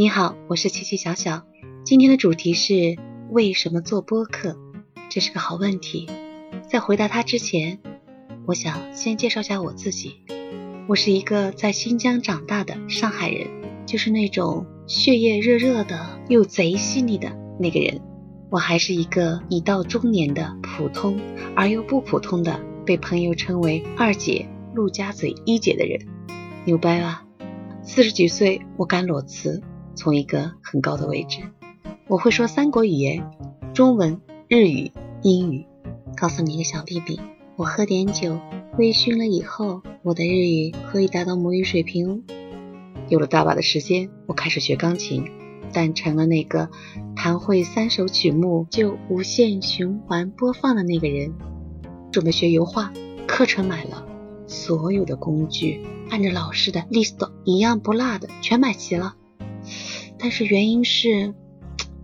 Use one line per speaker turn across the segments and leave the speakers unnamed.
你好，我是琪琪小小。今天的主题是为什么做播客？这是个好问题。在回答它之前，我想先介绍下我自己。我是一个在新疆长大的上海人，就是那种血液热热的又贼细腻的那个人。我还是一个已到中年的普通而又不普通的，被朋友称为二姐、陆家嘴一姐的人。牛掰吧？四十几岁，我敢裸辞。从一个很高的位置，我会说三国语言：中文、日语、英语。告诉你一个小秘密，我喝点酒，微醺了以后，我的日语可以达到母语水平哦。有了大把的时间，我开始学钢琴，但成了那个弹会三首曲目就无限循环播放的那个人。准备学油画，课程买了，所有的工具按着老师的 list 一样不落的全买齐了。但是原因是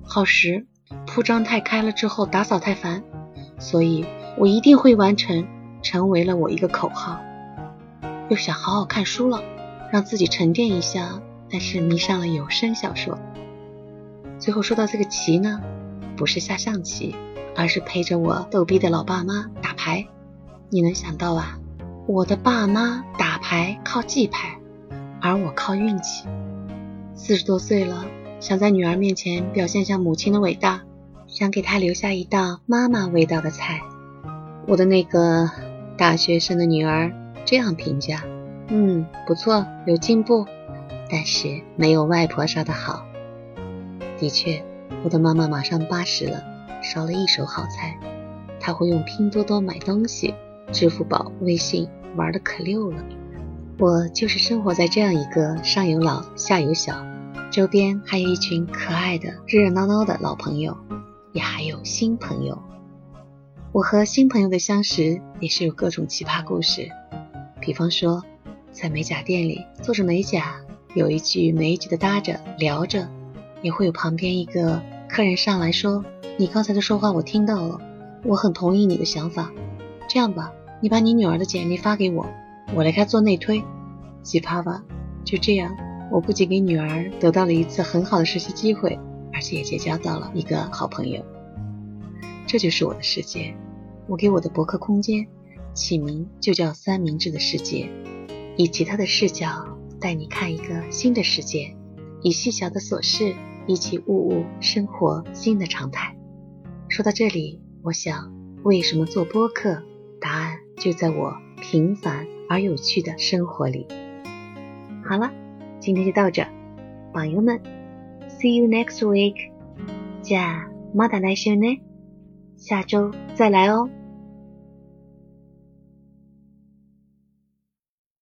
耗时，铺张太开了之后打扫太烦，所以我一定会完成，成为了我一个口号。又想好好看书了，让自己沉淀一下，但是迷上了有声小说。最后说到这个棋呢，不是下象棋，而是陪着我逗逼的老爸妈打牌。你能想到啊，我的爸妈打牌靠记牌，而我靠运气。四十多岁了，想在女儿面前表现下母亲的伟大，想给她留下一道妈妈味道的菜。我的那个大学生的女儿这样评价：嗯，不错，有进步，但是没有外婆烧的好。的确，我的妈妈马上八十了，烧了一手好菜。她会用拼多多买东西，支付宝、微信玩的可溜了。我就是生活在这样一个上有老下有小，周边还有一群可爱的热热闹闹的老朋友，也还有新朋友。我和新朋友的相识也是有各种奇葩故事，比方说在美甲店里做着美甲，有一句没一句的搭着聊着，也会有旁边一个客人上来说：“你刚才的说话我听到了，我很同意你的想法。这样吧，你把你女儿的简历发给我。”我来开做内推，奇葩吧？就这样，我不仅给女儿得到了一次很好的实习机会，而且也结交到了一个好朋友。这就是我的世界。我给我的博客空间起名就叫“三明治的世界”，以奇特的视角带你看一个新的世界，以细小的琐事一起悟悟生活新的常态。说到这里，我想，为什么做播客？答案就在我平凡。而有趣的生活里。好了，今天就到这，朋友们，See you next week。じゃあまた来週ね。下周再来哦。